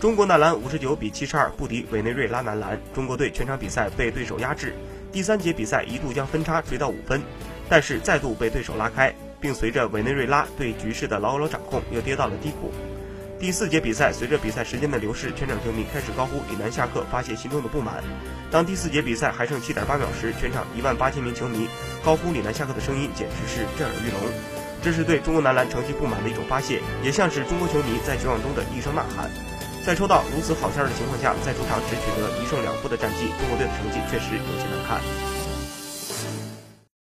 中国男篮五十九比七十二不敌委内瑞拉男篮，中国队全场比赛被对手压制。第三节比赛一度将分差追到五分，但是再度被对手拉开，并随着委内瑞拉对局势的牢牢掌控，又跌到了低谷。第四节比赛，随着比赛时间的流逝，全场球迷开始高呼“李楠下课”，发泄心中的不满。当第四节比赛还剩七点八秒时，全场一万八千名球迷高呼“李楠下课”的声音简直是震耳欲聋。这是对中国男篮成绩不满的一种发泄，也像是中国球迷在绝望中的一声呐喊。在收到如此好消息的情况下，在主场只取得一胜两负的战绩，中国队的成绩确实有些难看。